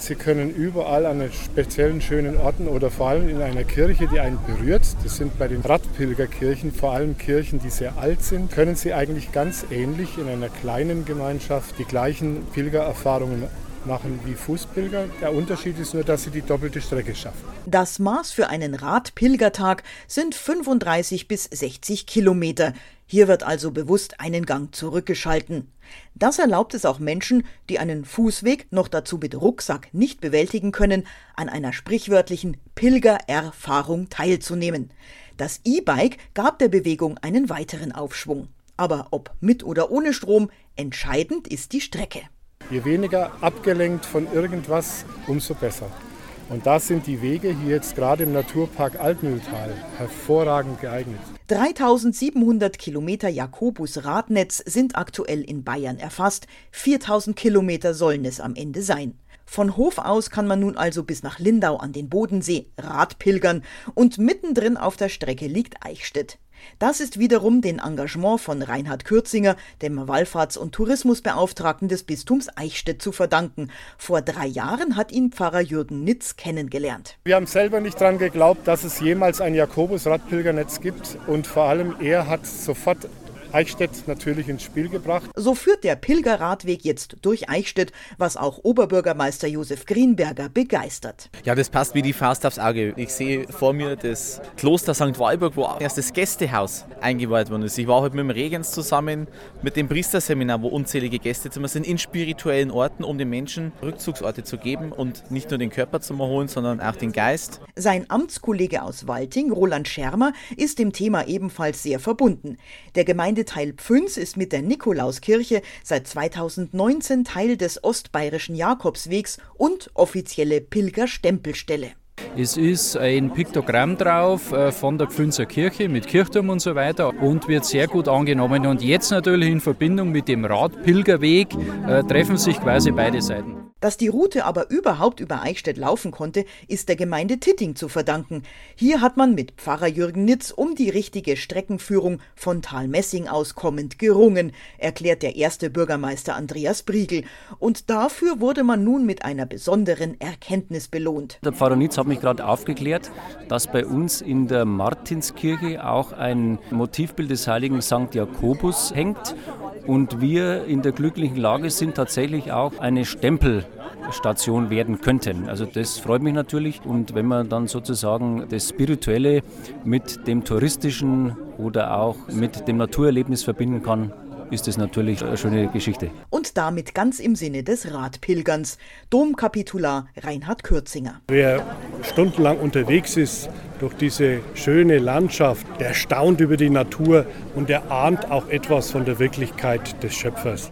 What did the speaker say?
Sie können überall an speziellen schönen Orten oder vor allem in einer Kirche, die einen berührt, das sind bei den Radpilgerkirchen vor allem Kirchen, die sehr alt sind, können Sie eigentlich ganz ähnlich in einer kleinen Gemeinschaft die gleichen Pilgererfahrungen machen wie Fußpilger. Der Unterschied ist nur, dass sie die doppelte Strecke schaffen. Das Maß für einen Radpilgertag sind 35 bis 60 Kilometer. Hier wird also bewusst einen Gang zurückgeschalten. Das erlaubt es auch Menschen, die einen Fußweg noch dazu mit Rucksack nicht bewältigen können, an einer sprichwörtlichen Pilgererfahrung teilzunehmen. Das E-Bike gab der Bewegung einen weiteren Aufschwung. Aber ob mit oder ohne Strom, entscheidend ist die Strecke. Je weniger abgelenkt von irgendwas, umso besser. Und da sind die Wege hier jetzt gerade im Naturpark Altmühltal hervorragend geeignet. 3700 Kilometer Jakobus-Radnetz sind aktuell in Bayern erfasst. 4000 Kilometer sollen es am Ende sein. Von Hof aus kann man nun also bis nach Lindau an den Bodensee Radpilgern und mittendrin auf der Strecke liegt Eichstätt. Das ist wiederum dem Engagement von Reinhard Kürzinger, dem Wallfahrts- und Tourismusbeauftragten des Bistums Eichstätt, zu verdanken. Vor drei Jahren hat ihn Pfarrer Jürgen Nitz kennengelernt. Wir haben selber nicht daran geglaubt, dass es jemals ein Jakobus-Radpilgernetz gibt und vor allem er hat sofort Eichstätt natürlich ins Spiel gebracht. So führt der Pilgerradweg jetzt durch Eichstätt, was auch Oberbürgermeister Josef Greenberger begeistert. Ja, das passt wie die Faust aufs Auge. Ich sehe vor mir das Kloster St. Walburg, wo erst das Gästehaus eingeweiht worden ist. Ich war heute mit dem Regens zusammen mit dem Priesterseminar, wo unzählige Gästezimmer sind, in spirituellen Orten, um den Menschen Rückzugsorte zu geben und nicht nur den Körper zu erholen, sondern auch den Geist. Sein Amtskollege aus Walting, Roland Schermer, ist dem Thema ebenfalls sehr verbunden. Der Gemeinde Gemeindeteil Pfünz ist mit der Nikolauskirche seit 2019 Teil des ostbayerischen Jakobswegs und offizielle Pilgerstempelstelle. Es ist ein Piktogramm drauf äh, von der Pfünzer Kirche mit Kirchturm und so weiter und wird sehr gut angenommen. Und jetzt natürlich in Verbindung mit dem Radpilgerweg äh, treffen sich quasi beide Seiten. Dass die Route aber überhaupt über Eichstätt laufen konnte, ist der Gemeinde Titting zu verdanken. Hier hat man mit Pfarrer Jürgen Nitz um die richtige Streckenführung von Talmessing aus kommend gerungen, erklärt der erste Bürgermeister Andreas Briegel. Und dafür wurde man nun mit einer besonderen Erkenntnis belohnt. Der Pfarrer Nitz hat mich gerade aufgeklärt, dass bei uns in der Martinskirche auch ein Motivbild des heiligen St. Jakobus hängt und wir in der glücklichen Lage sind, tatsächlich auch eine Stempelstation werden könnten. Also das freut mich natürlich und wenn man dann sozusagen das Spirituelle mit dem Touristischen oder auch mit dem Naturerlebnis verbinden kann, ist es natürlich eine schöne Geschichte. Und damit ganz im Sinne des Radpilgerns. Domkapitular Reinhard Kürzinger. Wer stundenlang unterwegs ist durch diese schöne Landschaft, der staunt über die Natur und er ahnt auch etwas von der Wirklichkeit des Schöpfers.